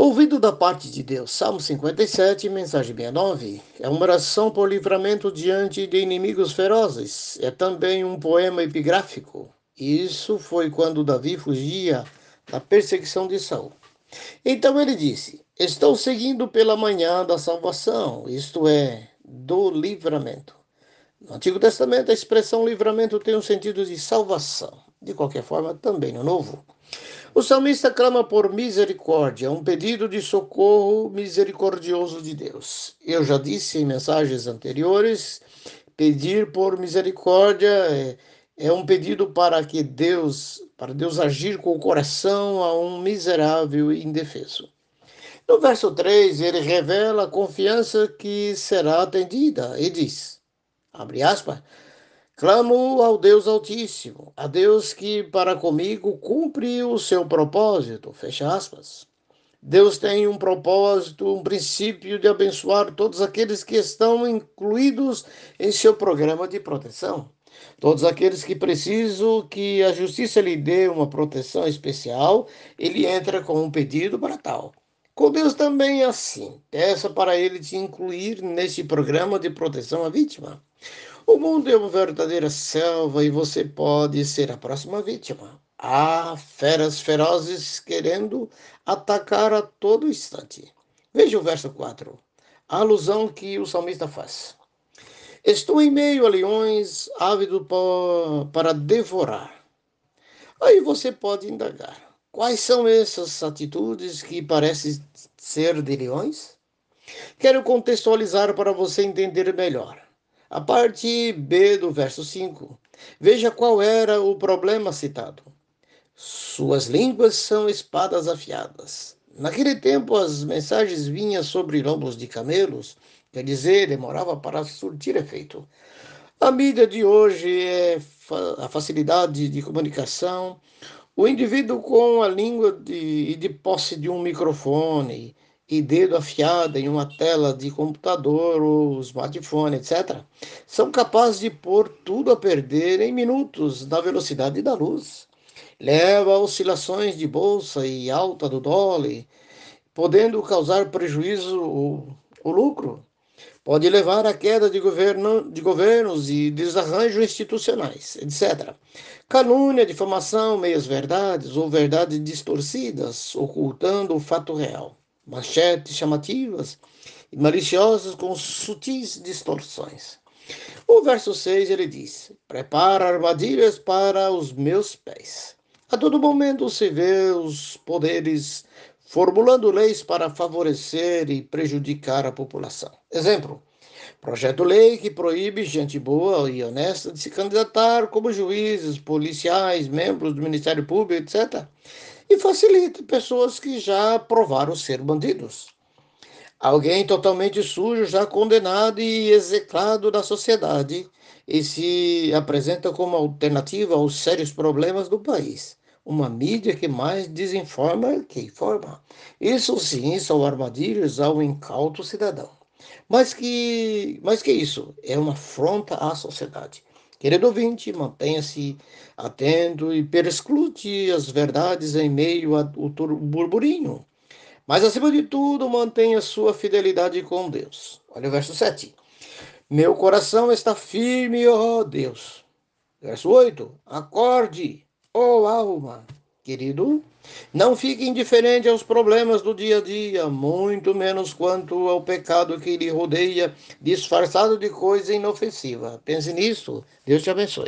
Ouvido da parte de Deus, Salmo 57, mensagem 69. É uma oração por livramento diante de inimigos ferozes. É também um poema epigráfico. Isso foi quando Davi fugia da perseguição de Saul. Então ele disse: Estou seguindo pela manhã da salvação, isto é, do livramento. No Antigo Testamento, a expressão livramento tem um sentido de salvação. De qualquer forma, também no Novo. O salmista clama por misericórdia, um pedido de socorro misericordioso de Deus. Eu já disse em mensagens anteriores, pedir por misericórdia é, é um pedido para que Deus, para Deus agir com o coração a um miserável e indefeso. No verso 3, ele revela a confiança que será atendida e diz, abre aspas, Clamo ao Deus Altíssimo, a Deus que para comigo cumpre o seu propósito. Fecha aspas. Deus tem um propósito, um princípio de abençoar todos aqueles que estão incluídos em seu programa de proteção. Todos aqueles que precisam que a justiça lhe dê uma proteção especial, ele entra com um pedido para tal. Com Deus também é assim. Peça para ele te incluir neste programa de proteção à vítima. O mundo é uma verdadeira selva e você pode ser a próxima vítima. Há feras ferozes querendo atacar a todo instante. Veja o verso 4, a alusão que o salmista faz. Estou em meio a leões, ávido para devorar. Aí você pode indagar. Quais são essas atitudes que parecem ser de leões? Quero contextualizar para você entender melhor. A parte B do verso 5. Veja qual era o problema citado. Suas línguas são espadas afiadas. Naquele tempo, as mensagens vinham sobre lombos de camelos, quer dizer, demorava para surtir efeito. A mídia de hoje é a facilidade de comunicação, o indivíduo com a língua de, de posse de um microfone e dedo afiado em uma tela de computador ou smartphone, etc., são capazes de pôr tudo a perder em minutos na velocidade da luz. Leva a oscilações de bolsa e alta do dólar, podendo causar prejuízo ou, lucro. Pode levar à queda de, governo, de governos e desarranjos institucionais, etc. Calúnia, difamação, meias-verdades ou verdades distorcidas, ocultando o fato real manchetes chamativas e maliciosas com sutis distorções. O verso 6 ele diz: Prepara armadilhas para os meus pés. A todo momento se vê os poderes formulando leis para favorecer e prejudicar a população. Exemplo: projeto-lei que proíbe gente boa e honesta de se candidatar como juízes, policiais, membros do Ministério Público, etc e facilita pessoas que já provaram ser bandidos. Alguém totalmente sujo, já condenado e execrado da sociedade, e se apresenta como alternativa aos sérios problemas do país. Uma mídia que mais desinforma que informa. Isso sim são armadilhas ao incauto cidadão. Mas que, mas que isso? É uma afronta à sociedade. Querido ouvinte, mantenha-se atento e perscrute as verdades em meio ao burburinho. Mas, acima de tudo, mantenha sua fidelidade com Deus. Olha o verso 7. Meu coração está firme, ó Deus. Verso 8. Acorde, ó alma. Querido, não fique indiferente aos problemas do dia a dia, muito menos quanto ao pecado que lhe rodeia, disfarçado de coisa inofensiva. Pense nisso. Deus te abençoe.